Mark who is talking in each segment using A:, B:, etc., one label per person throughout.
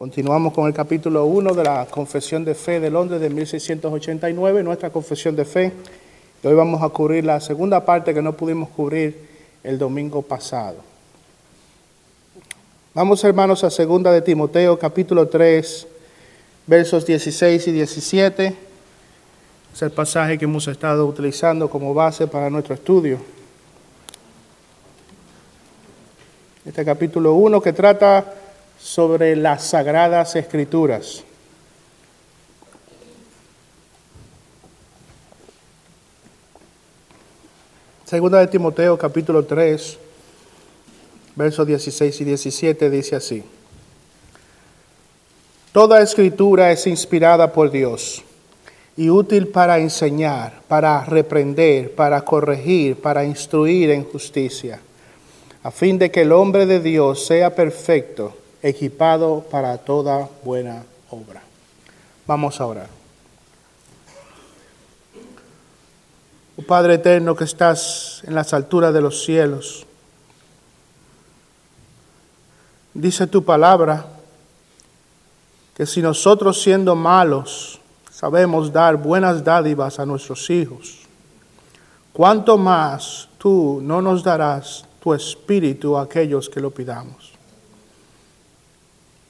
A: Continuamos con el capítulo 1 de la Confesión de Fe de Londres de 1689, nuestra confesión de fe. Y hoy vamos a cubrir la segunda parte que no pudimos cubrir el domingo pasado. Vamos hermanos a segunda de Timoteo, capítulo 3, versos 16 y 17. Es el pasaje que hemos estado utilizando como base para nuestro estudio. Este capítulo 1 que trata sobre las sagradas escrituras. Segunda de Timoteo capítulo 3, versos 16 y 17 dice así. Toda escritura es inspirada por Dios y útil para enseñar, para reprender, para corregir, para instruir en justicia, a fin de que el hombre de Dios sea perfecto equipado para toda buena obra. Vamos a orar. Oh Padre eterno que estás en las alturas de los cielos, dice tu palabra que si nosotros siendo malos sabemos dar buenas dádivas a nuestros hijos, cuánto más tú no nos darás tu espíritu a aquellos que lo pidamos.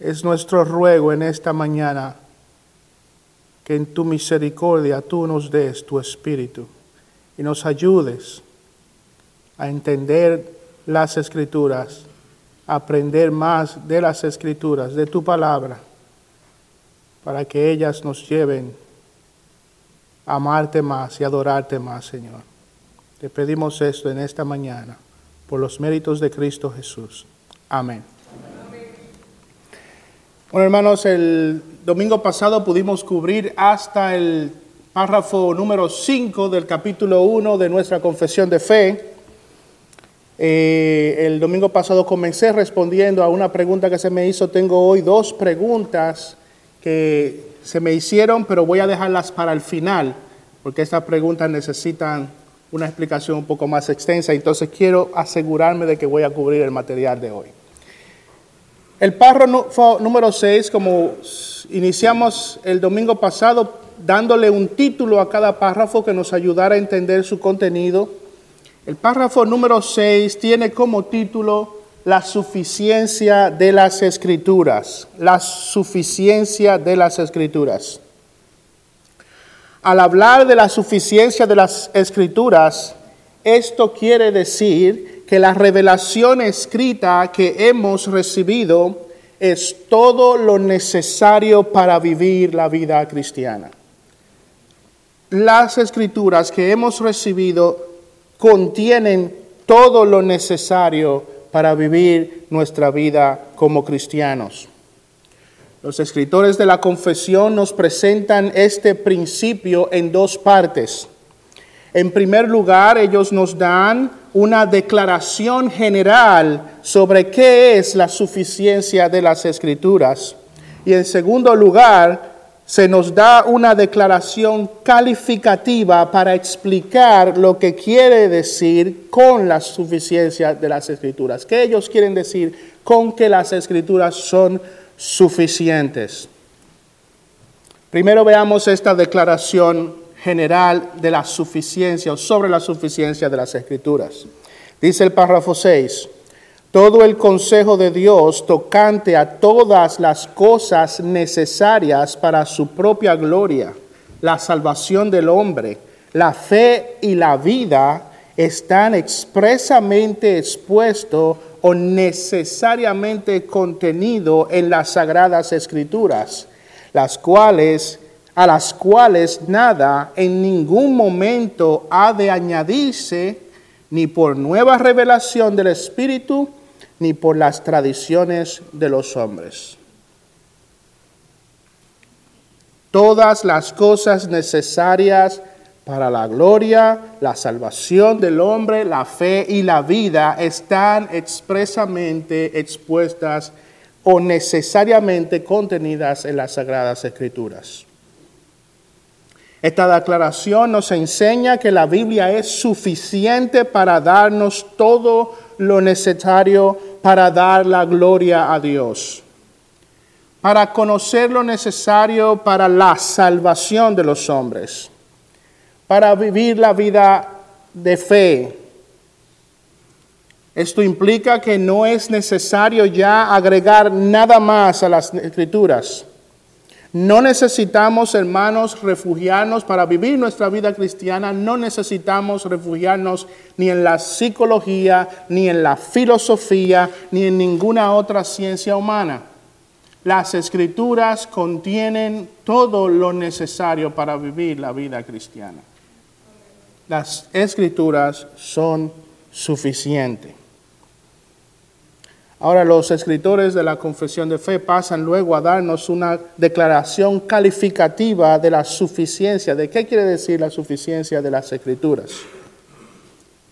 A: Es nuestro ruego en esta mañana que en tu misericordia tú nos des tu espíritu y nos ayudes a entender las escrituras, a aprender más de las escrituras, de tu palabra, para que ellas nos lleven a amarte más y adorarte más, Señor. Te pedimos esto en esta mañana, por los méritos de Cristo Jesús. Amén. Bueno, hermanos, el domingo pasado pudimos cubrir hasta el párrafo número 5 del capítulo 1 de nuestra confesión de fe. Eh, el domingo pasado comencé respondiendo a una pregunta que se me hizo. Tengo hoy dos preguntas que se me hicieron, pero voy a dejarlas para el final, porque estas preguntas necesitan una explicación un poco más extensa. Entonces quiero asegurarme de que voy a cubrir el material de hoy. El párrafo número 6, como iniciamos el domingo pasado, dándole un título a cada párrafo que nos ayudara a entender su contenido. El párrafo número 6 tiene como título la suficiencia de las escrituras, la suficiencia de las escrituras. Al hablar de la suficiencia de las escrituras, esto quiere decir que la revelación escrita que hemos recibido es todo lo necesario para vivir la vida cristiana. Las escrituras que hemos recibido contienen todo lo necesario para vivir nuestra vida como cristianos. Los escritores de la confesión nos presentan este principio en dos partes. En primer lugar, ellos nos dan una declaración general sobre qué es la suficiencia de las escrituras. Y en segundo lugar, se nos da una declaración calificativa para explicar lo que quiere decir con la suficiencia de las escrituras. ¿Qué ellos quieren decir con que las escrituras son suficientes? Primero veamos esta declaración general de la suficiencia o sobre la suficiencia de las escrituras. Dice el párrafo 6, todo el consejo de Dios tocante a todas las cosas necesarias para su propia gloria, la salvación del hombre, la fe y la vida están expresamente expuestos o necesariamente contenido en las sagradas escrituras, las cuales a las cuales nada en ningún momento ha de añadirse ni por nueva revelación del Espíritu, ni por las tradiciones de los hombres. Todas las cosas necesarias para la gloria, la salvación del hombre, la fe y la vida están expresamente expuestas o necesariamente contenidas en las Sagradas Escrituras. Esta declaración nos enseña que la Biblia es suficiente para darnos todo lo necesario para dar la gloria a Dios. para conocer lo necesario para la salvación de los hombres, para vivir la vida de fe. Esto implica que no es necesario ya agregar nada más a las escrituras. No necesitamos, hermanos, refugiarnos para vivir nuestra vida cristiana. No necesitamos refugiarnos ni en la psicología, ni en la filosofía, ni en ninguna otra ciencia humana. Las escrituras contienen todo lo necesario para vivir la vida cristiana. Las escrituras son suficientes. Ahora los escritores de la confesión de fe pasan luego a darnos una declaración calificativa de la suficiencia. ¿De qué quiere decir la suficiencia de las escrituras?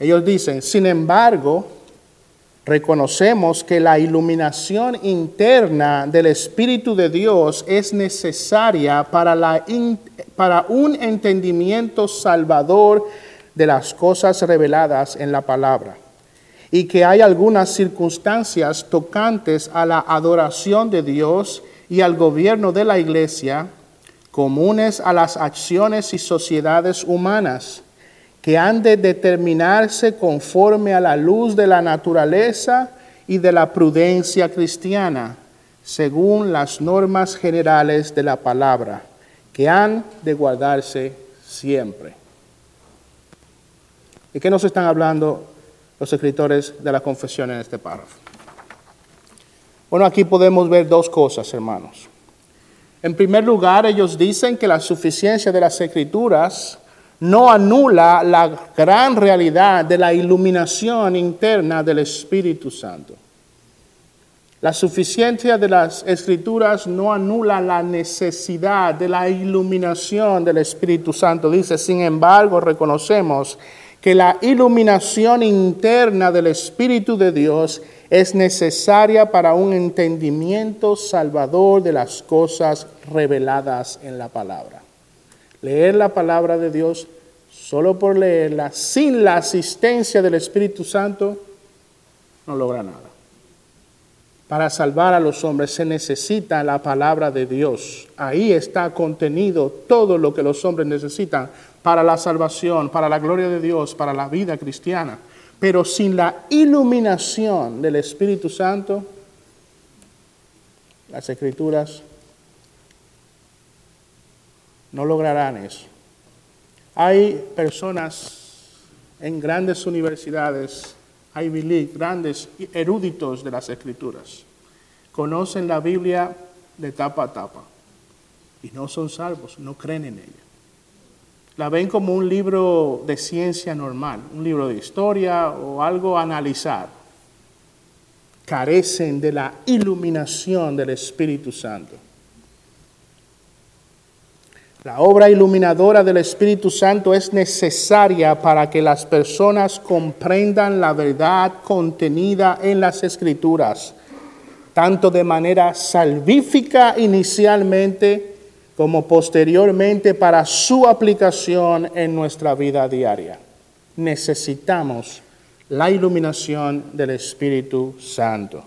A: Ellos dicen, sin embargo, reconocemos que la iluminación interna del Espíritu de Dios es necesaria para, para un entendimiento salvador de las cosas reveladas en la palabra y que hay algunas circunstancias tocantes a la adoración de Dios y al gobierno de la iglesia, comunes a las acciones y sociedades humanas, que han de determinarse conforme a la luz de la naturaleza y de la prudencia cristiana, según las normas generales de la palabra, que han de guardarse siempre. ¿De qué nos están hablando los escritores de la confesión en este párrafo. Bueno, aquí podemos ver dos cosas, hermanos. En primer lugar, ellos dicen que la suficiencia de las escrituras no anula la gran realidad de la iluminación interna del Espíritu Santo. La suficiencia de las escrituras no anula la necesidad de la iluminación del Espíritu Santo. Dice, sin embargo, reconocemos que la iluminación interna del Espíritu de Dios es necesaria para un entendimiento salvador de las cosas reveladas en la palabra. Leer la palabra de Dios solo por leerla, sin la asistencia del Espíritu Santo, no logra nada. Para salvar a los hombres se necesita la palabra de Dios. Ahí está contenido todo lo que los hombres necesitan para la salvación, para la gloria de Dios, para la vida cristiana. Pero sin la iluminación del Espíritu Santo, las escrituras no lograrán eso. Hay personas en grandes universidades, hay grandes eruditos de las escrituras, conocen la Biblia de tapa a tapa y no son salvos, no creen en ella la ven como un libro de ciencia normal, un libro de historia o algo a analizar. Carecen de la iluminación del Espíritu Santo. La obra iluminadora del Espíritu Santo es necesaria para que las personas comprendan la verdad contenida en las Escrituras, tanto de manera salvífica inicialmente, como posteriormente para su aplicación en nuestra vida diaria. Necesitamos la iluminación del Espíritu Santo.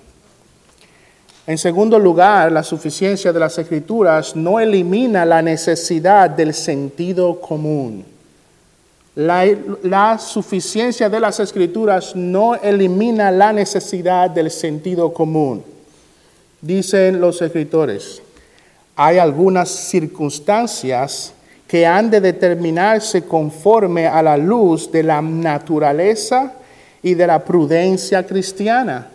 A: En segundo lugar, la suficiencia de las escrituras no elimina la necesidad del sentido común. La, suficiencia de las escrituras no elimina la necesidad del sentido común. Dicen los escritores, hay algunas circunstancias que han de determinarse conforme a la luz de la naturaleza y de la prudencia cristiana,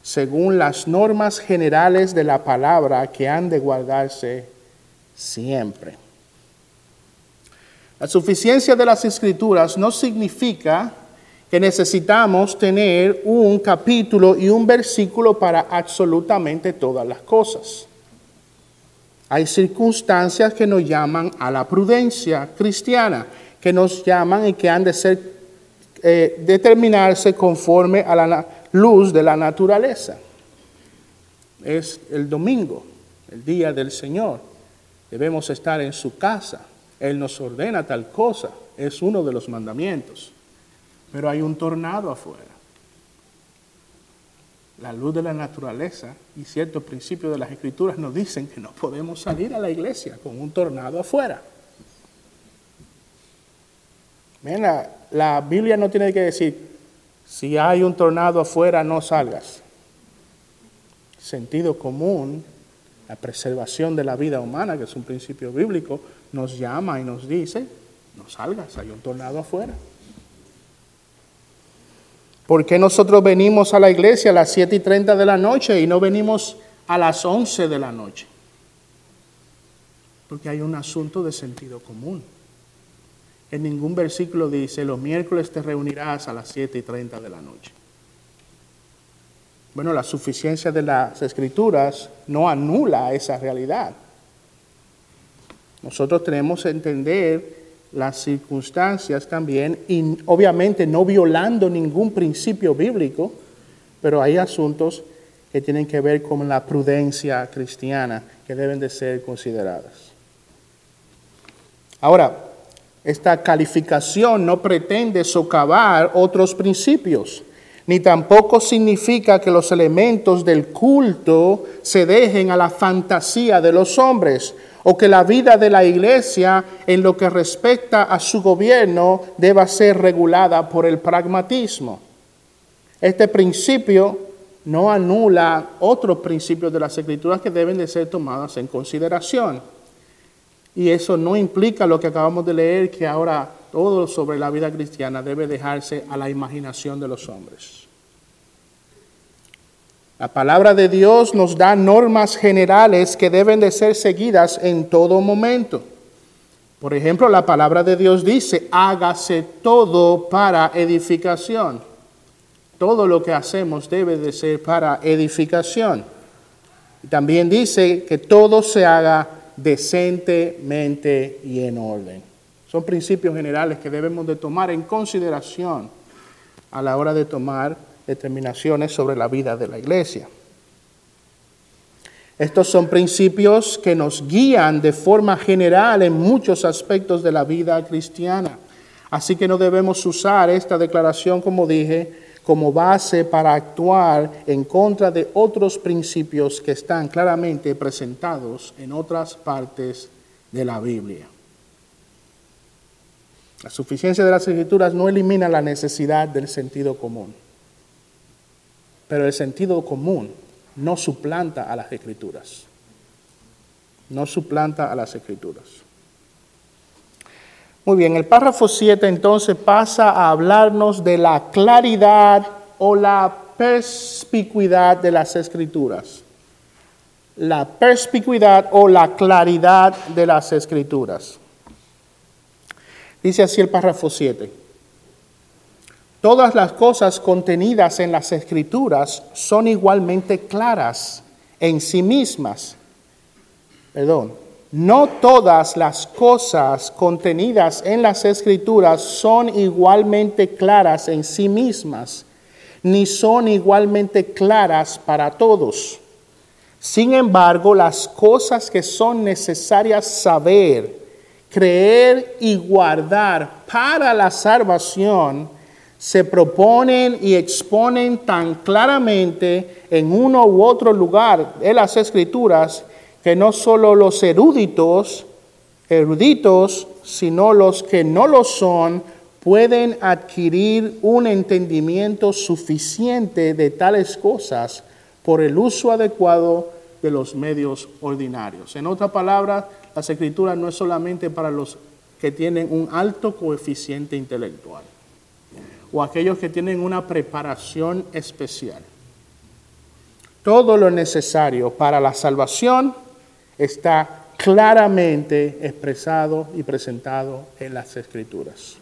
A: según las normas generales de la palabra que han de guardarse siempre. La suficiencia de las escrituras no significa que necesitamos tener un capítulo y un versículo para absolutamente todas las cosas. Hay circunstancias que nos llaman a la prudencia cristiana, que nos llaman y que han de ser, eh, determinarse conforme a la luz de la naturaleza. Es el domingo, el día del Señor. Debemos estar en su casa. Él nos ordena tal cosa. Es uno de los mandamientos. Pero hay un tornado afuera. La luz de la naturaleza y ciertos principios de las escrituras nos dicen que no podemos salir a la iglesia con un tornado afuera. Mira, la Biblia no tiene que decir, si hay un tornado afuera, no salgas. Sentido común, la preservación de la vida humana, que es un principio bíblico, nos llama y nos dice, no salgas, hay un tornado afuera. ¿Por qué nosotros venimos a la iglesia a las 7 y 30 de la noche y no venimos a las 11 de la noche? Porque hay un asunto de sentido común. En ningún versículo dice, los miércoles te reunirás a las 7 y 30 de la noche. Bueno, la suficiencia de las escrituras no anula esa realidad. Nosotros tenemos que entender las circunstancias también, y obviamente no violando ningún principio bíblico, pero hay asuntos que tienen que ver con la prudencia cristiana que deben de ser consideradas. Ahora, esta calificación no pretende socavar otros principios, ni tampoco significa que los elementos del culto se dejen a la fantasía de los hombres o que la vida de la iglesia en lo que respecta a su gobierno deba ser regulada por el pragmatismo. Este principio no anula otros principios de las escrituras que deben de ser tomadas en consideración. Y eso no implica lo que acabamos de leer, que ahora todo sobre la vida cristiana debe dejarse a la imaginación de los hombres. La palabra de Dios nos da normas generales que deben de ser seguidas en todo momento. Por ejemplo, la palabra de Dios dice, hágase todo para edificación. Todo lo que hacemos debe de ser para edificación. También dice que todo se haga decentemente y en orden. Son principios generales que debemos de tomar en consideración a la hora de tomar determinaciones sobre la vida de la iglesia. Estos son principios que nos guían de forma general en muchos aspectos de la vida cristiana. Así que no debemos usar esta declaración, como dije, como base para actuar en contra de otros principios que están claramente presentados en otras partes de la Biblia. La suficiencia de las escrituras no elimina la necesidad del sentido común, pero el sentido común no suplanta a las escrituras, no suplanta a las escrituras. Muy bien, el párrafo 7 entonces pasa a hablarnos de la claridad o la perspicuidad de las escrituras. La perspicuidad o la claridad de las escrituras. Dice así el párrafo 7. Todas las cosas contenidas en las escrituras son igualmente claras en sí mismas. Perdón, no todas las cosas contenidas en las escrituras son igualmente claras en sí mismas, ni son igualmente claras para todos. Sin embargo, las cosas que son necesarias saber, creer y guardar para la salvación se proponen y exponen tan claramente en uno u otro lugar de las escrituras que no solo los eruditos, eruditos, sino los que no lo son, pueden adquirir un entendimiento suficiente de tales cosas por el uso adecuado de los medios ordinarios. En otras palabras, las escrituras no es solamente para los que tienen un alto coeficiente intelectual o aquellos que tienen una preparación especial. Todo lo necesario para la salvación está claramente expresado y presentado en las escrituras.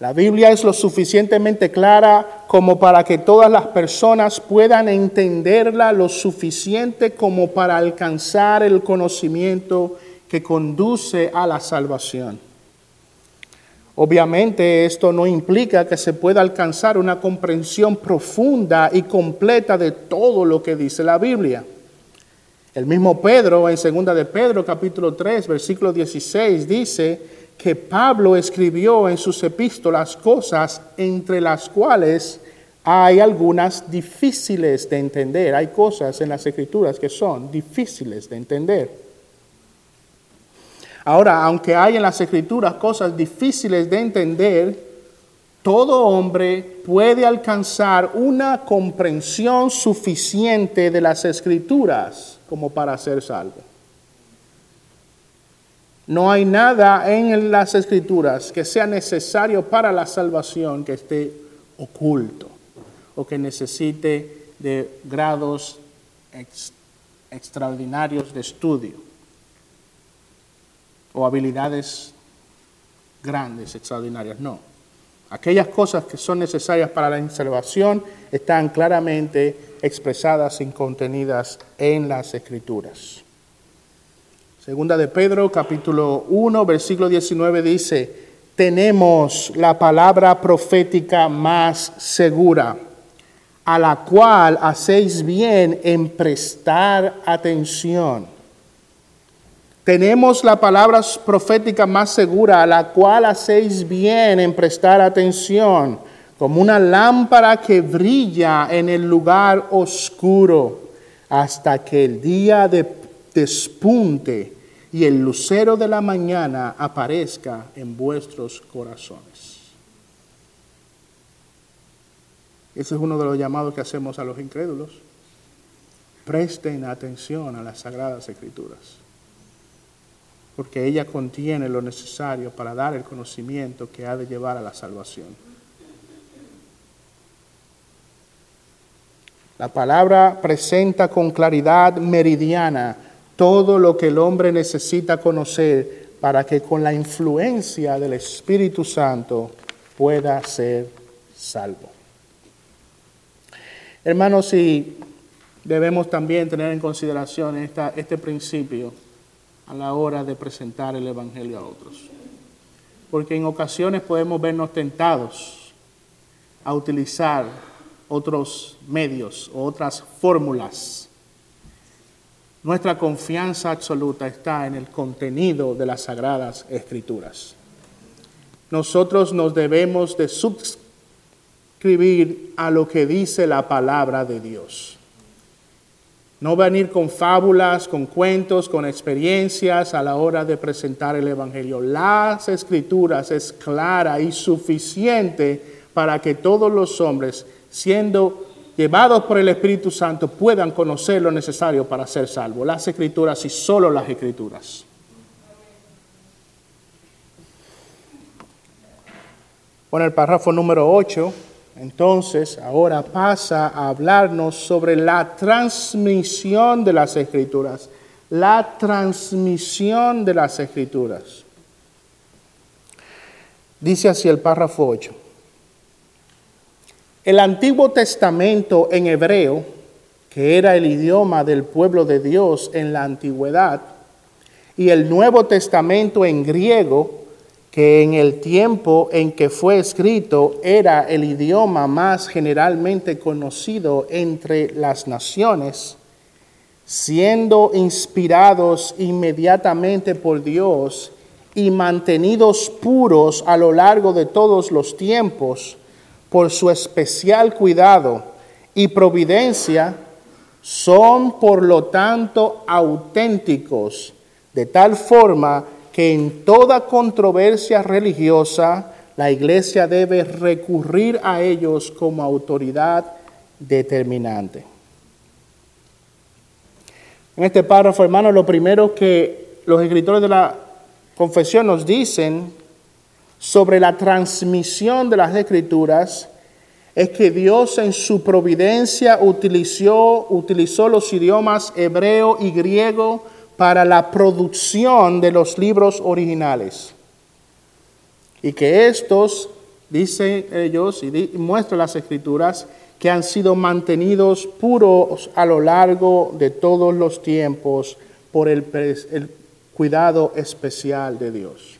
A: La Biblia es lo suficientemente clara como para que todas las personas puedan entenderla lo suficiente como para alcanzar el conocimiento que conduce a la salvación. Obviamente esto no implica que se pueda alcanzar una comprensión profunda y completa de todo lo que dice la Biblia. El mismo Pedro, en segunda de Pedro, capítulo 3, versículo 16, dice que Pablo escribió en sus epístolas cosas entre las cuales hay algunas difíciles de entender. Hay cosas en las escrituras que son difíciles de entender. Ahora, aunque hay en las escrituras cosas difíciles de entender, todo hombre puede alcanzar una comprensión suficiente de las escrituras como para ser salvo. No hay nada en las escrituras que sea necesario para la salvación que esté oculto o que necesite de grados extraordinarios de estudio o habilidades grandes, extraordinarias. No. Aquellas cosas que son necesarias para la salvación están claramente expresadas y contenidas en las Escrituras. Segunda de Pedro, capítulo 1, versículo 19 dice, tenemos la palabra profética más segura, a la cual hacéis bien en prestar atención tenemos la palabra profética más segura, a la cual hacéis bien en prestar atención, como una lámpara que brilla en el lugar oscuro, hasta que el día de, despunte y el lucero de la mañana aparezca en vuestros corazones. Ese es uno de los llamados que hacemos a los incrédulos. Presten atención a las sagradas escrituras porque ella contiene lo necesario para dar el conocimiento que ha de llevar a la salvación. La palabra presenta con claridad meridiana todo lo que el hombre necesita conocer para que con la influencia del Espíritu Santo pueda ser salvo. Hermanos, y debemos también tener en consideración esta, este principio a la hora de presentar el Evangelio a otros. Porque en ocasiones podemos vernos tentados a utilizar otros medios o otras fórmulas. Nuestra confianza absoluta está en el contenido de las sagradas escrituras. Nosotros nos debemos de suscribir a lo que dice la palabra de Dios. No venir con fábulas, con cuentos, con experiencias a la hora de presentar el Evangelio. Las escrituras es clara y suficiente para que todos los hombres, siendo llevados por el Espíritu Santo, puedan conocer lo necesario para ser salvos. Las escrituras y solo las escrituras. Bueno, el párrafo número 8 entonces, ahora pasa a hablarnos sobre la transmisión de las escrituras. La transmisión de las escrituras. Dice así el párrafo 8. El Antiguo Testamento en hebreo, que era el idioma del pueblo de Dios en la antigüedad, y el Nuevo Testamento en griego, que en el tiempo en que fue escrito era el idioma más generalmente conocido entre las naciones, siendo inspirados inmediatamente por Dios y mantenidos puros a lo largo de todos los tiempos por su especial cuidado y providencia, son por lo tanto auténticos, de tal forma que en toda controversia religiosa la iglesia debe recurrir a ellos como autoridad determinante. En este párrafo, hermano, lo primero que los escritores de la confesión nos dicen sobre la transmisión de las escrituras es que Dios en su providencia utilizó, utilizó los idiomas hebreo y griego para la producción de los libros originales. Y que estos, dicen ellos, y muestran las escrituras, que han sido mantenidos puros a lo largo de todos los tiempos por el, el cuidado especial de Dios.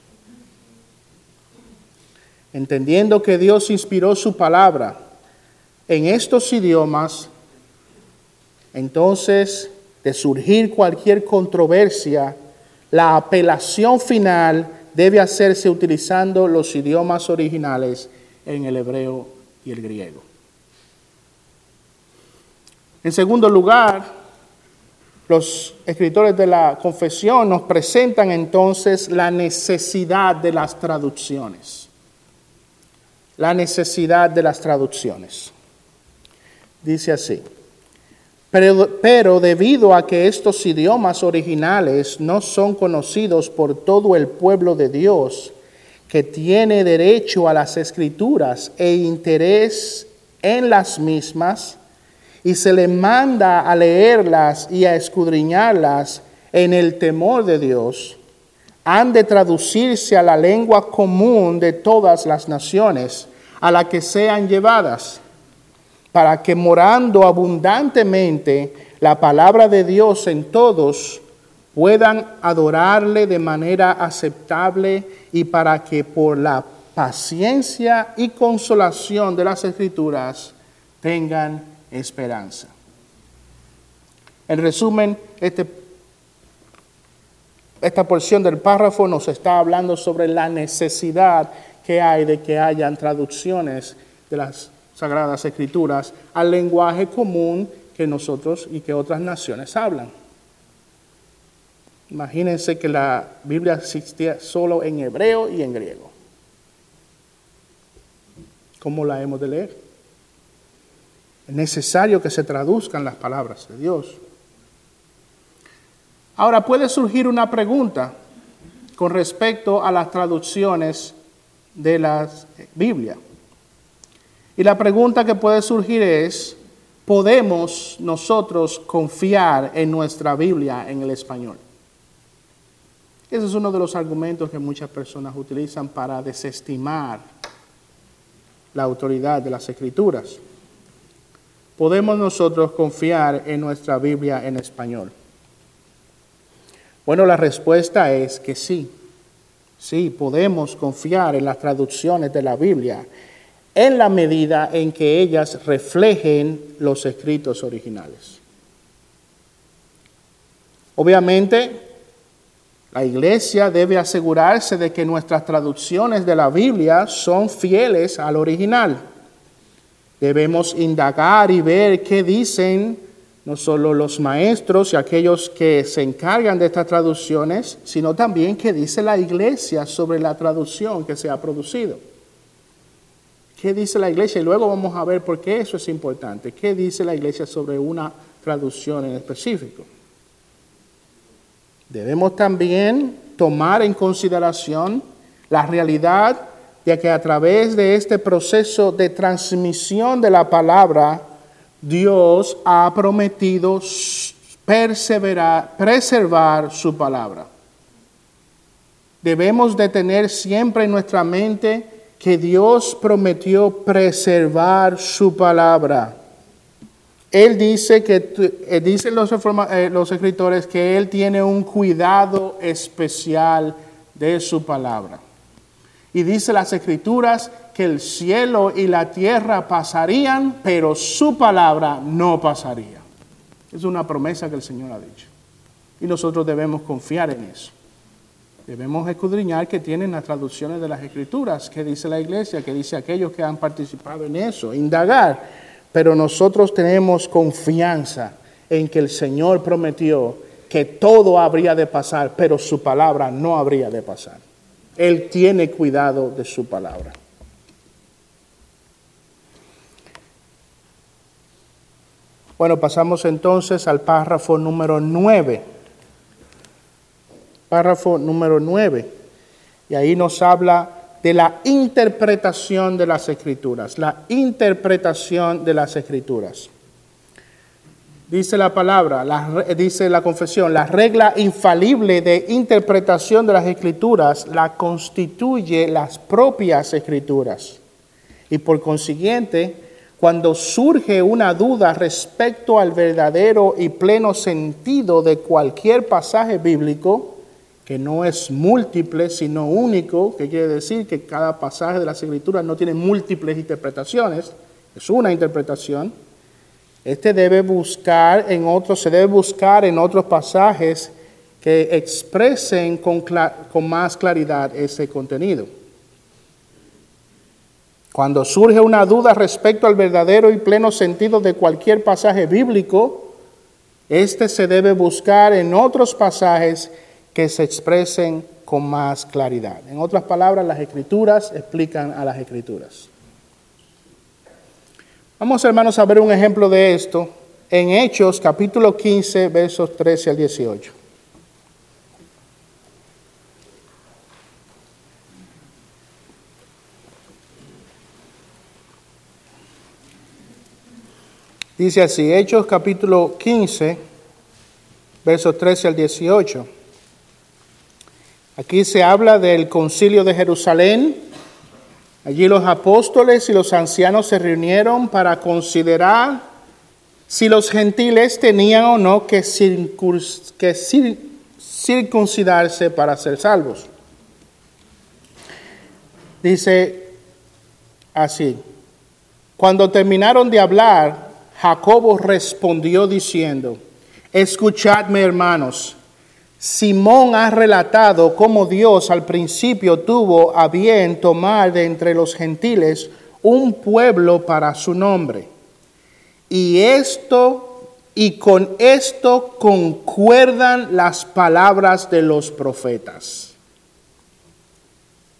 A: Entendiendo que Dios inspiró su palabra en estos idiomas, entonces de surgir cualquier controversia, la apelación final debe hacerse utilizando los idiomas originales en el hebreo y el griego. En segundo lugar, los escritores de la confesión nos presentan entonces la necesidad de las traducciones. La necesidad de las traducciones. Dice así. Pero, debido a que estos idiomas originales no son conocidos por todo el pueblo de Dios, que tiene derecho a las escrituras e interés en las mismas, y se le manda a leerlas y a escudriñarlas en el temor de Dios, han de traducirse a la lengua común de todas las naciones a la que sean llevadas para que morando abundantemente la palabra de Dios en todos, puedan adorarle de manera aceptable y para que por la paciencia y consolación de las escrituras tengan esperanza. En resumen, este, esta porción del párrafo nos está hablando sobre la necesidad que hay de que hayan traducciones de las Sagradas Escrituras al lenguaje común que nosotros y que otras naciones hablan. Imagínense que la Biblia existía solo en hebreo y en griego. ¿Cómo la hemos de leer? Es necesario que se traduzcan las palabras de Dios. Ahora puede surgir una pregunta con respecto a las traducciones de la Biblia. Y la pregunta que puede surgir es, ¿podemos nosotros confiar en nuestra Biblia en el español? Ese es uno de los argumentos que muchas personas utilizan para desestimar la autoridad de las escrituras. ¿Podemos nosotros confiar en nuestra Biblia en español? Bueno, la respuesta es que sí. Sí, podemos confiar en las traducciones de la Biblia en la medida en que ellas reflejen los escritos originales. Obviamente, la iglesia debe asegurarse de que nuestras traducciones de la Biblia son fieles al original. Debemos indagar y ver qué dicen no solo los maestros y aquellos que se encargan de estas traducciones, sino también qué dice la iglesia sobre la traducción que se ha producido. ¿Qué dice la iglesia? Y luego vamos a ver por qué eso es importante. ¿Qué dice la iglesia sobre una traducción en específico? Debemos también tomar en consideración la realidad de que a través de este proceso de transmisión de la palabra, Dios ha prometido perseverar, preservar su palabra. Debemos de tener siempre en nuestra mente que Dios prometió preservar su palabra. Él dice que, eh, dicen los, eh, los escritores que Él tiene un cuidado especial de su palabra. Y dice las escrituras que el cielo y la tierra pasarían, pero su palabra no pasaría. Es una promesa que el Señor ha dicho. Y nosotros debemos confiar en eso. Debemos escudriñar que tienen las traducciones de las escrituras, que dice la iglesia, que dice aquellos que han participado en eso, indagar. Pero nosotros tenemos confianza en que el Señor prometió que todo habría de pasar, pero su palabra no habría de pasar. Él tiene cuidado de su palabra. Bueno, pasamos entonces al párrafo número 9 párrafo número 9. Y ahí nos habla de la interpretación de las escrituras, la interpretación de las escrituras. Dice la palabra, dice la confesión, la regla infalible de interpretación de las escrituras la constituye las propias escrituras. Y por consiguiente, cuando surge una duda respecto al verdadero y pleno sentido de cualquier pasaje bíblico, que no es múltiple, sino único, que quiere decir que cada pasaje de las escrituras no tiene múltiples interpretaciones, es una interpretación. Este debe buscar en otros, se debe buscar en otros pasajes que expresen con, con más claridad ese contenido. Cuando surge una duda respecto al verdadero y pleno sentido de cualquier pasaje bíblico, este se debe buscar en otros pasajes que se expresen con más claridad. En otras palabras, las escrituras explican a las escrituras. Vamos, hermanos, a ver un ejemplo de esto en Hechos capítulo 15, versos 13 al 18. Dice así, Hechos capítulo 15, versos 13 al 18. Aquí se habla del concilio de Jerusalén. Allí los apóstoles y los ancianos se reunieron para considerar si los gentiles tenían o no que, circuncidarse para ser salvos. Dice así, cuando terminaron de hablar, Jacobo respondió diciendo, escuchadme hermanos, Simón ha relatado cómo Dios al principio tuvo a bien tomar de entre los gentiles un pueblo para su nombre. Y esto y con esto concuerdan las palabras de los profetas.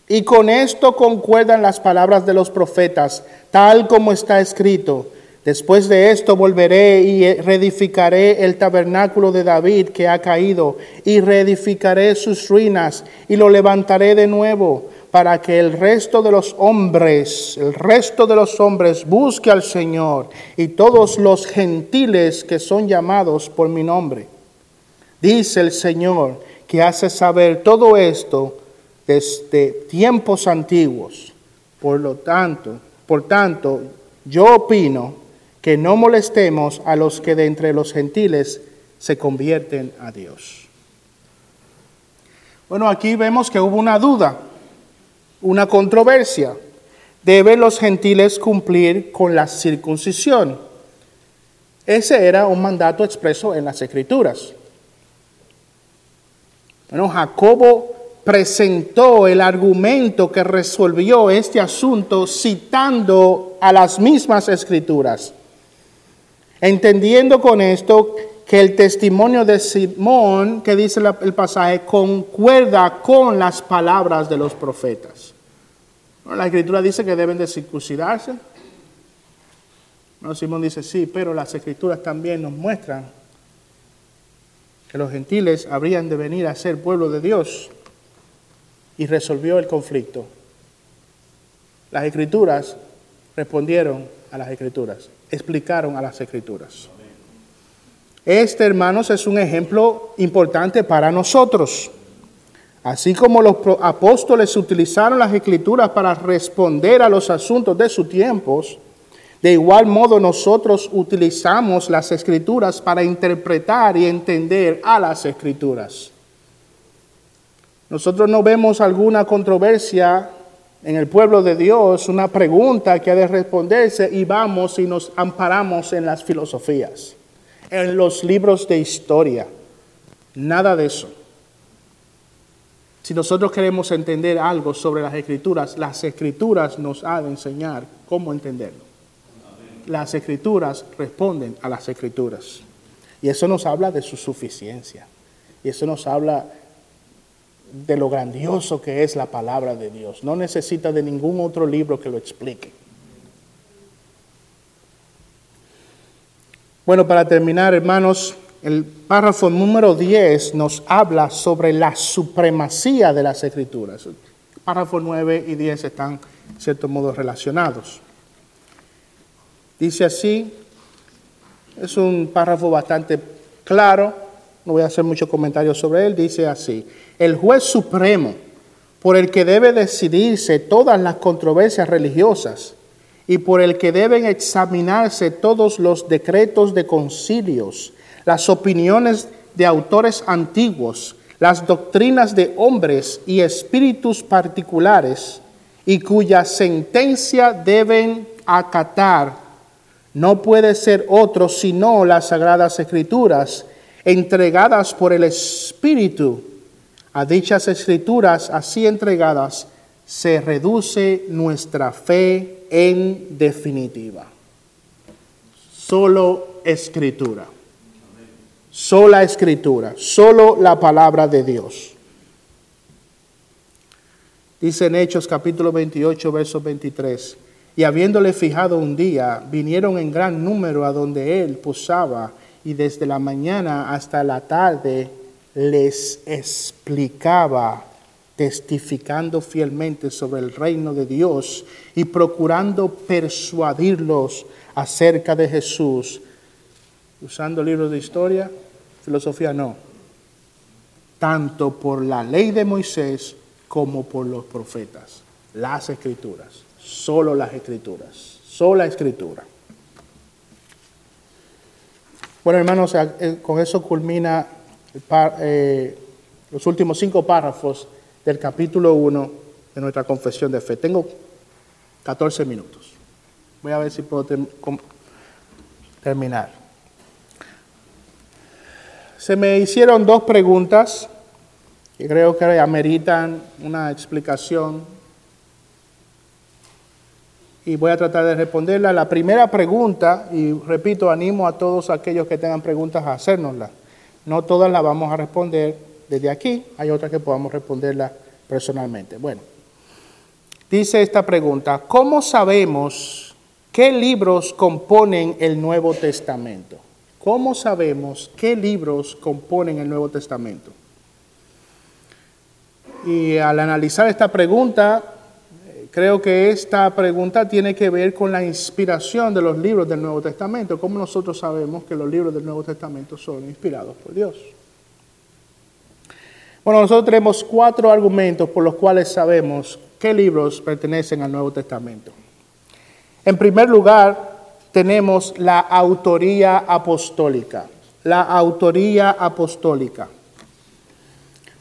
A: Y con esto concuerdan las palabras de los profetas, tal como está escrito Después de esto volveré y reedificaré el tabernáculo de David que ha caído, y reedificaré sus ruinas, y lo levantaré de nuevo, para que el resto de los hombres, el resto de los hombres busque al Señor, y todos los gentiles que son llamados por mi nombre. Dice el Señor que hace saber todo esto desde tiempos antiguos. Por lo tanto, por tanto, yo opino que no molestemos a los que de entre los gentiles se convierten a Dios. Bueno, aquí vemos que hubo una duda, una controversia. ¿Deben los gentiles cumplir con la circuncisión? Ese era un mandato expreso en las escrituras. Bueno, Jacobo presentó el argumento que resolvió este asunto citando a las mismas escrituras. Entendiendo con esto que el testimonio de Simón, que dice el pasaje, concuerda con las palabras de los profetas. La escritura dice que deben de circuncidarse. Simón dice, sí, pero las escrituras también nos muestran que los gentiles habrían de venir a ser pueblo de Dios y resolvió el conflicto. Las escrituras respondieron a las escrituras explicaron a las escrituras. Este, hermanos, es un ejemplo importante para nosotros. Así como los apóstoles utilizaron las escrituras para responder a los asuntos de sus tiempos, de igual modo nosotros utilizamos las escrituras para interpretar y entender a las escrituras. Nosotros no vemos alguna controversia en el pueblo de Dios una pregunta que ha de responderse y vamos y nos amparamos en las filosofías, en los libros de historia. Nada de eso. Si nosotros queremos entender algo sobre las escrituras, las escrituras nos han de enseñar cómo entenderlo. Las escrituras responden a las escrituras. Y eso nos habla de su suficiencia. Y eso nos habla de lo grandioso que es la palabra de Dios. No necesita de ningún otro libro que lo explique. Bueno, para terminar, hermanos, el párrafo número 10 nos habla sobre la supremacía de las escrituras. Párrafo 9 y 10 están, en cierto modo, relacionados. Dice así, es un párrafo bastante claro, no voy a hacer muchos comentarios sobre él, dice así, el juez supremo por el que debe decidirse todas las controversias religiosas y por el que deben examinarse todos los decretos de concilios, las opiniones de autores antiguos, las doctrinas de hombres y espíritus particulares, y cuya sentencia deben acatar, no puede ser otro sino las sagradas escrituras, entregadas por el Espíritu a dichas escrituras así entregadas se reduce nuestra fe en definitiva. Solo escritura. Sola escritura. Solo la palabra de Dios. Dice en Hechos capítulo 28, verso 23. Y habiéndole fijado un día, vinieron en gran número a donde él posaba y desde la mañana hasta la tarde les explicaba, testificando fielmente sobre el reino de Dios y procurando persuadirlos acerca de Jesús, usando libros de historia, filosofía no, tanto por la ley de Moisés como por los profetas, las escrituras, solo las escrituras, sola escritura. Bueno, hermanos, con eso culmina eh, los últimos cinco párrafos del capítulo 1 de nuestra confesión de fe. Tengo 14 minutos. Voy a ver si puedo terminar. Se me hicieron dos preguntas que creo que ameritan una explicación y voy a tratar de responderla. La primera pregunta, y repito, animo a todos aquellos que tengan preguntas a hacérnosla. No todas las vamos a responder desde aquí, hay otras que podamos responderla personalmente. Bueno, dice esta pregunta, ¿cómo sabemos qué libros componen el Nuevo Testamento? ¿Cómo sabemos qué libros componen el Nuevo Testamento? Y al analizar esta pregunta, creo que esta pregunta tiene que ver con la inspiración de los libros del Nuevo Testamento. ¿Cómo nosotros sabemos que los libros del Nuevo Testamento son inspirados por Dios? Bueno, nosotros tenemos cuatro argumentos por los cuales sabemos qué libros pertenecen al Nuevo Testamento. En primer lugar, tenemos la autoría apostólica. La autoría apostólica.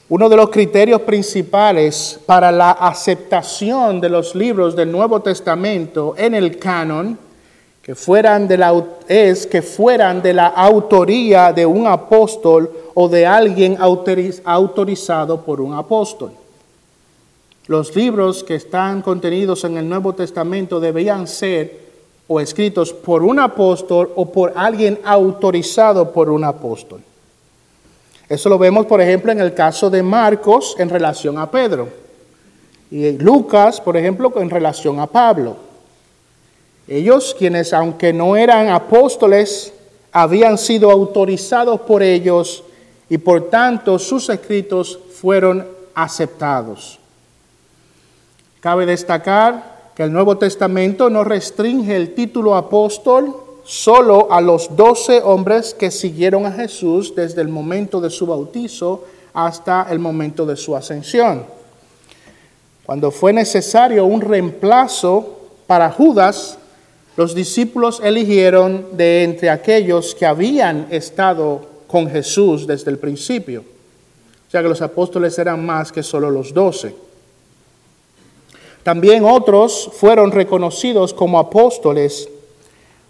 A: Uno de los criterios principales para la aceptación de los libros del Nuevo Testamento en el canon que fueran de la, es que fueran de la autoría de un apóstol o de alguien autorizado por un apóstol. Los libros que están contenidos en el Nuevo Testamento debían ser o escritos por un apóstol o por alguien autorizado por un apóstol. Eso lo vemos, por ejemplo, en el caso de Marcos en relación a Pedro. Y Lucas, por ejemplo, en relación a Pablo. Ellos, quienes aunque no eran apóstoles, habían sido autorizados por ellos y por tanto sus escritos fueron aceptados. Cabe destacar que el Nuevo Testamento no restringe el título apóstol solo a los doce hombres que siguieron a Jesús desde el momento de su bautizo hasta el momento de su ascensión. Cuando fue necesario un reemplazo para Judas, los discípulos eligieron de entre aquellos que habían estado con Jesús desde el principio. O sea que los apóstoles eran más que solo los doce. También otros fueron reconocidos como apóstoles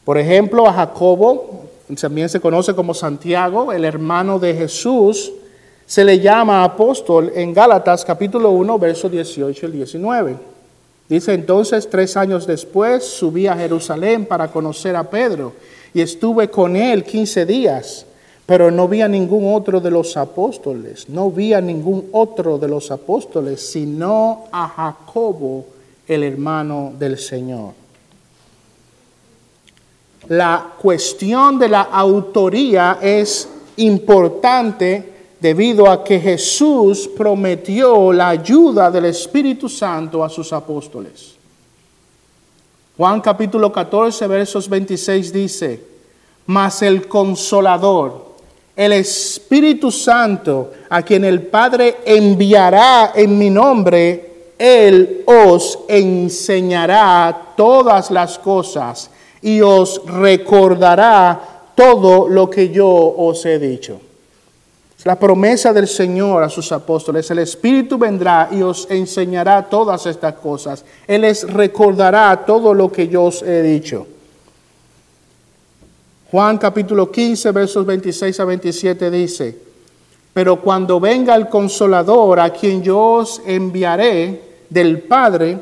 A: por ejemplo, a Jacobo, también se conoce como Santiago, el hermano de Jesús, se le llama apóstol en Gálatas capítulo 1, versos 18 y 19. Dice entonces, tres años después subí a Jerusalén para conocer a Pedro y estuve con él 15 días, pero no vi a ningún otro de los apóstoles, no vi a ningún otro de los apóstoles, sino a Jacobo, el hermano del Señor la cuestión de la autoría es importante debido a que Jesús prometió la ayuda del Espíritu Santo a sus apóstoles. Juan capítulo 14, versos 26 dice, mas el consolador, el Espíritu Santo, a quien el Padre enviará en mi nombre, Él os enseñará todas las cosas y os recordará todo lo que yo os he dicho. La promesa del Señor a sus apóstoles, el Espíritu vendrá y os enseñará todas estas cosas. Él les recordará todo lo que yo os he dicho. Juan capítulo 15, versos 26 a 27 dice, pero cuando venga el consolador a quien yo os enviaré del Padre,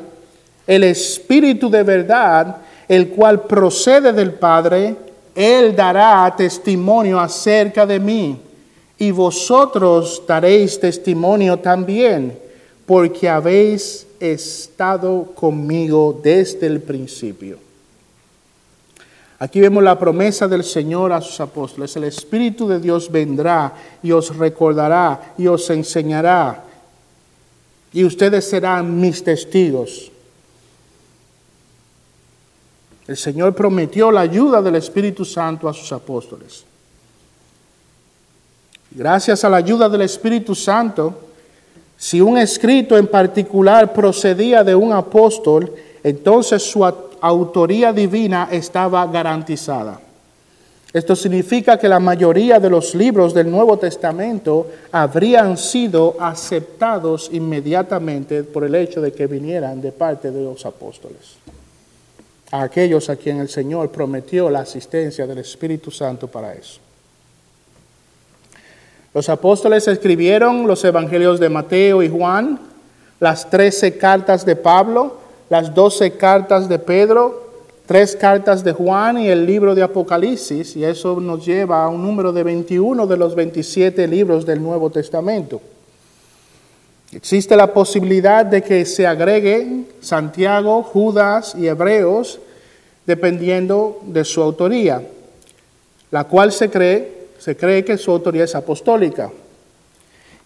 A: el Espíritu de verdad, el cual procede del Padre, Él dará testimonio acerca de mí, y vosotros daréis testimonio también, porque habéis estado conmigo desde el principio. Aquí vemos la promesa del Señor a sus apóstoles. El Espíritu de Dios vendrá y os recordará y os enseñará. Y ustedes serán mis testigos. El Señor prometió la ayuda del Espíritu Santo a sus apóstoles. Gracias a la ayuda del Espíritu Santo, si un escrito en particular procedía de un apóstol, entonces su autoría divina estaba garantizada. Esto significa que la mayoría de los libros del Nuevo Testamento habrían sido aceptados inmediatamente por el hecho de que vinieran de parte de los apóstoles a aquellos a quien el Señor prometió la asistencia del Espíritu Santo para eso. Los apóstoles escribieron los evangelios de Mateo y Juan, las trece cartas de Pablo, las doce cartas de Pedro, tres cartas de Juan y el libro de Apocalipsis, y eso nos lleva a un número de 21 de los 27 libros del Nuevo Testamento. Existe la posibilidad de que se agreguen Santiago, Judas y Hebreos, dependiendo de su autoría, la cual se cree, se cree que su autoría es apostólica.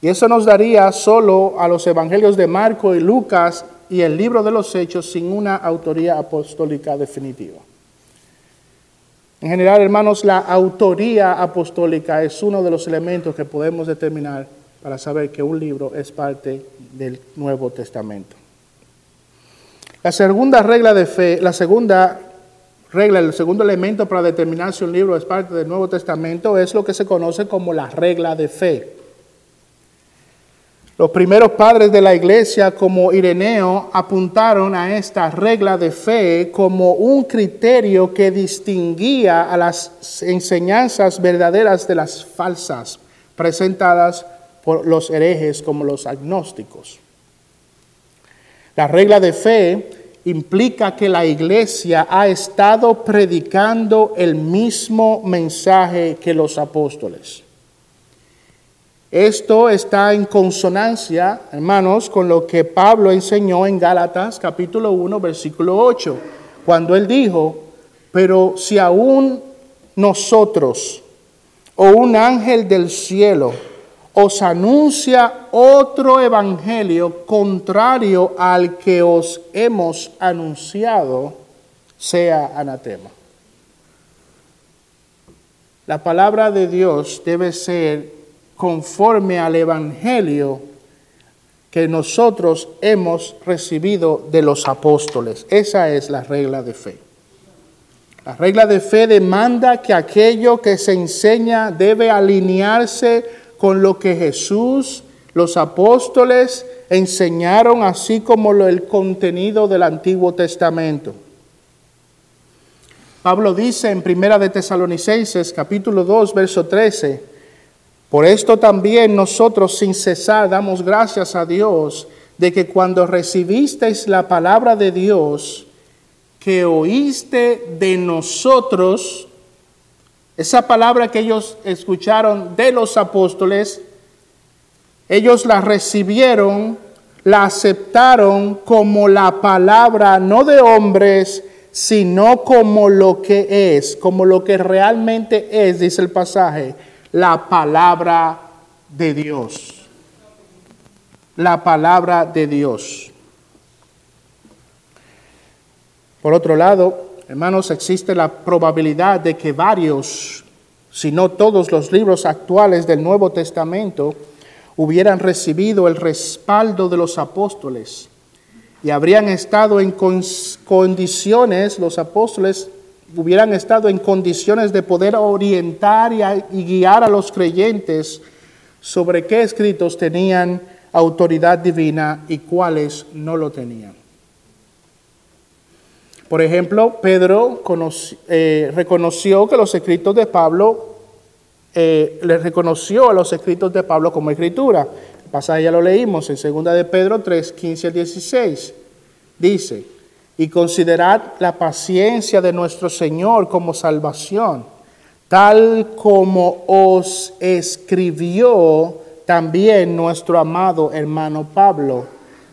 A: Y eso nos daría solo a los evangelios de Marco y Lucas y el libro de los Hechos sin una autoría apostólica definitiva. En general, hermanos, la autoría apostólica es uno de los elementos que podemos determinar para saber que un libro es parte del Nuevo Testamento. La segunda regla de fe, la segunda regla, el segundo elemento para determinar si un libro es parte del Nuevo Testamento es lo que se conoce como la regla de fe. Los primeros padres de la iglesia, como Ireneo, apuntaron a esta regla de fe como un criterio que distinguía a las enseñanzas verdaderas de las falsas presentadas por los herejes como los agnósticos. La regla de fe implica que la iglesia ha estado predicando el mismo mensaje que los apóstoles. Esto está en consonancia, hermanos, con lo que Pablo enseñó en Gálatas capítulo 1, versículo 8, cuando él dijo, pero si aún nosotros o un ángel del cielo os anuncia otro evangelio contrario al que os hemos anunciado, sea anatema. La palabra de Dios debe ser conforme al evangelio que nosotros hemos recibido de los apóstoles. Esa es la regla de fe. La regla de fe demanda que aquello que se enseña debe alinearse con lo que Jesús, los apóstoles enseñaron, así como el contenido del Antiguo Testamento. Pablo dice en Primera de Tesalonicenses, capítulo 2, verso 13, por esto también nosotros sin cesar damos gracias a Dios de que cuando recibisteis la palabra de Dios, que oíste de nosotros, esa palabra que ellos escucharon de los apóstoles, ellos la recibieron, la aceptaron como la palabra no de hombres, sino como lo que es, como lo que realmente es, dice el pasaje, la palabra de Dios. La palabra de Dios. Por otro lado, Hermanos, existe la probabilidad de que varios, si no todos los libros actuales del Nuevo Testamento, hubieran recibido el respaldo de los apóstoles y habrían estado en condiciones, los apóstoles hubieran estado en condiciones de poder orientar y, guiar a los creyentes sobre qué escritos tenían autoridad divina y cuáles no lo tenían. Por ejemplo, Pedro eh, reconoció que los escritos de Pablo, eh, le reconoció a los escritos de Pablo como escritura. El pasaje ya lo leímos en 2 de Pedro 3, 15 al 16. Dice, y considerad la paciencia de nuestro Señor como salvación, tal como os escribió también nuestro amado hermano Pablo,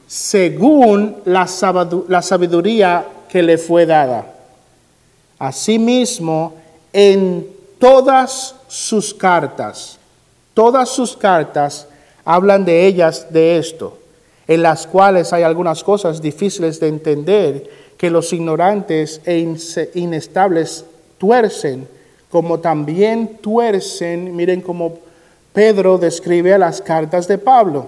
A: según la sabiduría que le fue dada. Asimismo, en todas sus cartas, todas sus cartas hablan de ellas de esto en las cuales hay algunas cosas difíciles de entender que los ignorantes e inestables tuercen, como también tuercen, miren cómo Pedro describe a las cartas de Pablo,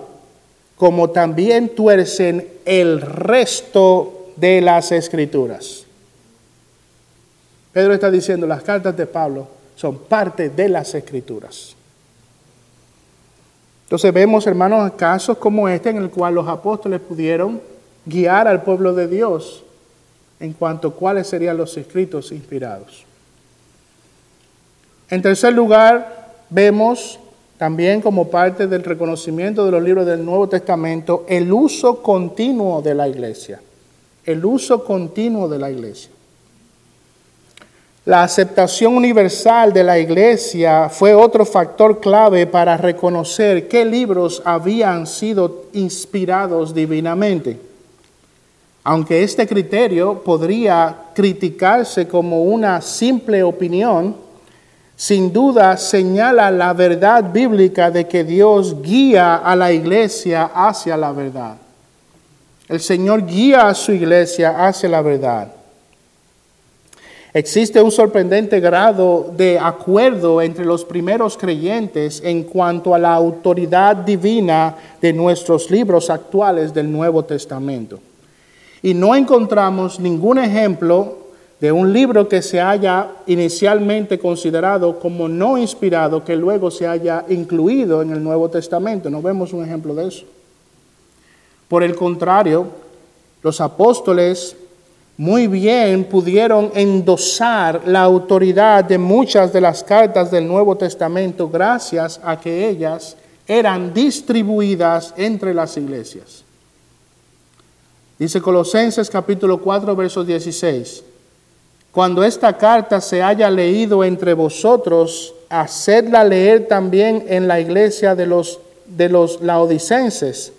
A: como también tuercen el resto de las escrituras. Pedro está diciendo, las cartas de Pablo son parte de las escrituras. Entonces vemos, hermanos, casos como este en el cual los apóstoles pudieron guiar al pueblo de Dios en cuanto a cuáles serían los escritos inspirados. En tercer lugar, vemos también como parte del reconocimiento de los libros del Nuevo Testamento el uso continuo de la iglesia. El uso continuo de la iglesia. La aceptación universal de la iglesia fue otro factor clave para reconocer qué libros habían sido inspirados divinamente. Aunque este criterio podría criticarse como una simple opinión, sin duda señala la verdad bíblica de que Dios guía a la iglesia hacia la verdad. El Señor guía a su iglesia hacia la verdad. Existe un sorprendente grado de acuerdo entre los primeros creyentes en cuanto a la autoridad divina de nuestros libros actuales del Nuevo Testamento. Y no encontramos ningún ejemplo de un libro que se haya inicialmente considerado como no inspirado, que luego se haya incluido en el Nuevo Testamento. No vemos un ejemplo de eso. Por el contrario, los apóstoles muy bien pudieron endosar la autoridad de muchas de las cartas del Nuevo Testamento gracias a que ellas eran distribuidas entre las iglesias. Dice Colosenses capítulo 4, versos 16. Cuando esta carta se haya leído entre vosotros, hacedla leer también en la iglesia de los, de los laodicenses.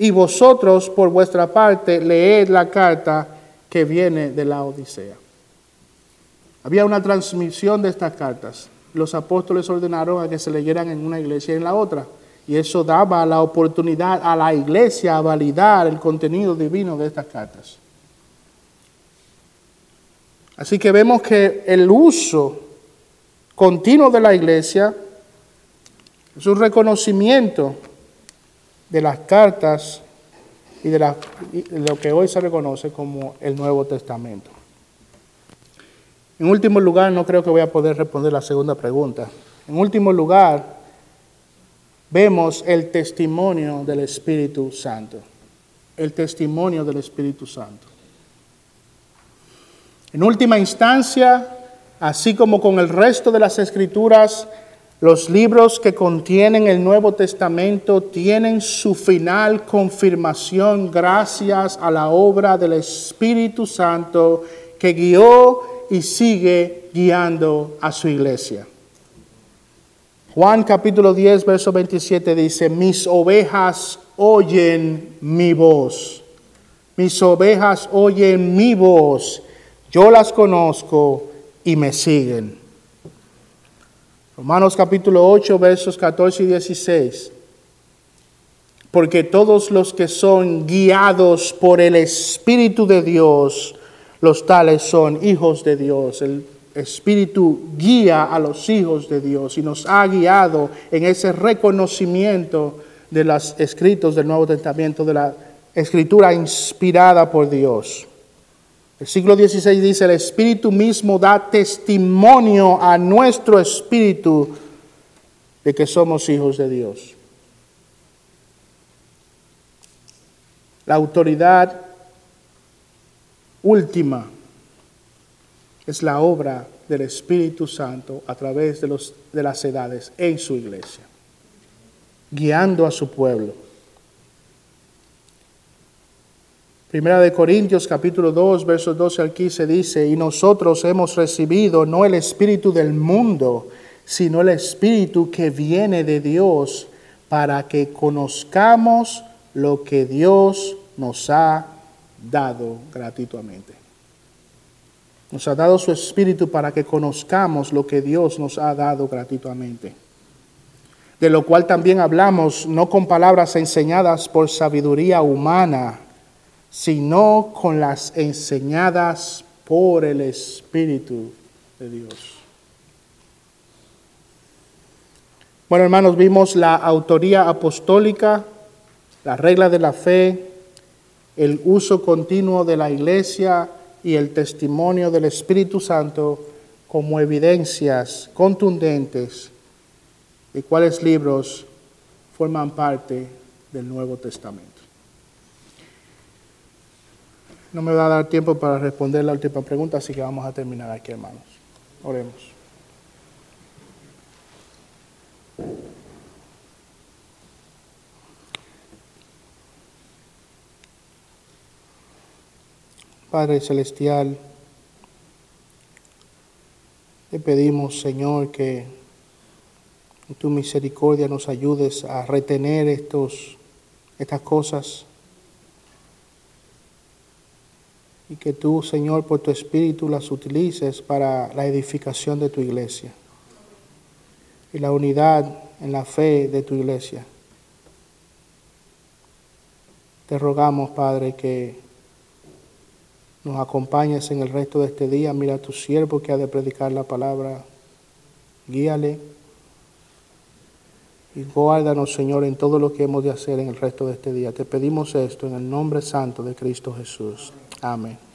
A: Y vosotros, por vuestra parte, leed la carta que viene de la Odisea. Había una transmisión de estas cartas. Los apóstoles ordenaron a que se leyeran en una iglesia y en la otra. Y eso daba la oportunidad a la iglesia a validar el contenido divino de estas cartas. Así que vemos que el uso continuo de la iglesia es un reconocimiento de las cartas y de, lo que hoy se reconoce como el Nuevo Testamento. En último lugar, no creo que voy a poder responder la segunda pregunta. En último lugar, vemos el testimonio del Espíritu Santo. El testimonio del Espíritu Santo. En última instancia, así como con el resto de las escrituras, los libros que contienen el Nuevo Testamento tienen su final confirmación gracias a la obra del Espíritu Santo que guió y sigue guiando a su iglesia. Juan capítulo 10, verso 27 dice, mis ovejas oyen mi voz. Mis ovejas oyen mi voz. Yo las conozco y me siguen. Romanos capítulo 8, versos 14 y 16. Porque todos los que son guiados por el Espíritu de Dios, los tales son hijos de Dios. El Espíritu guía a los hijos de Dios y nos ha guiado en ese reconocimiento de los escritos del Nuevo Testamento, de la escritura inspirada por Dios. Siglo XVI dice, el Espíritu mismo da testimonio a nuestro espíritu de que somos hijos de Dios. La autoridad última es la obra del Espíritu Santo a través de, los, de las edades en su iglesia, guiando a su pueblo. Primera de Corintios capítulo 2, versos 12 al 15 dice, y nosotros hemos recibido no el espíritu del mundo, sino el espíritu que viene de Dios, para que conozcamos lo que Dios nos ha dado gratuitamente. Nos ha dado su espíritu para que conozcamos lo que Dios nos ha dado gratuitamente. De lo cual también hablamos, no con palabras enseñadas por sabiduría humana, sino con las enseñadas por el Espíritu de Dios. Bueno, hermanos, vimos la autoría apostólica, la regla de la fe, el uso continuo de la iglesia y el testimonio del Espíritu Santo como evidencias contundentes de cuáles libros forman parte del Nuevo Testamento. No me va a dar tiempo para responder la última pregunta, así que vamos a terminar aquí, hermanos. Oremos. Padre Celestial, te pedimos, Señor, que tu misericordia nos ayudes a retener estos, estas cosas y que tú, Señor, por tu Espíritu las utilices para la edificación de tu iglesia y la unidad en la fe de tu iglesia. Te rogamos, Padre, que nos acompañes en el resto de este día. Mira a tu siervo que ha de predicar la palabra. Guíale y guárdanos, Señor, en todo lo que hemos de hacer en el resto de este día. Te pedimos esto en el nombre santo de Cristo Jesús. Amén.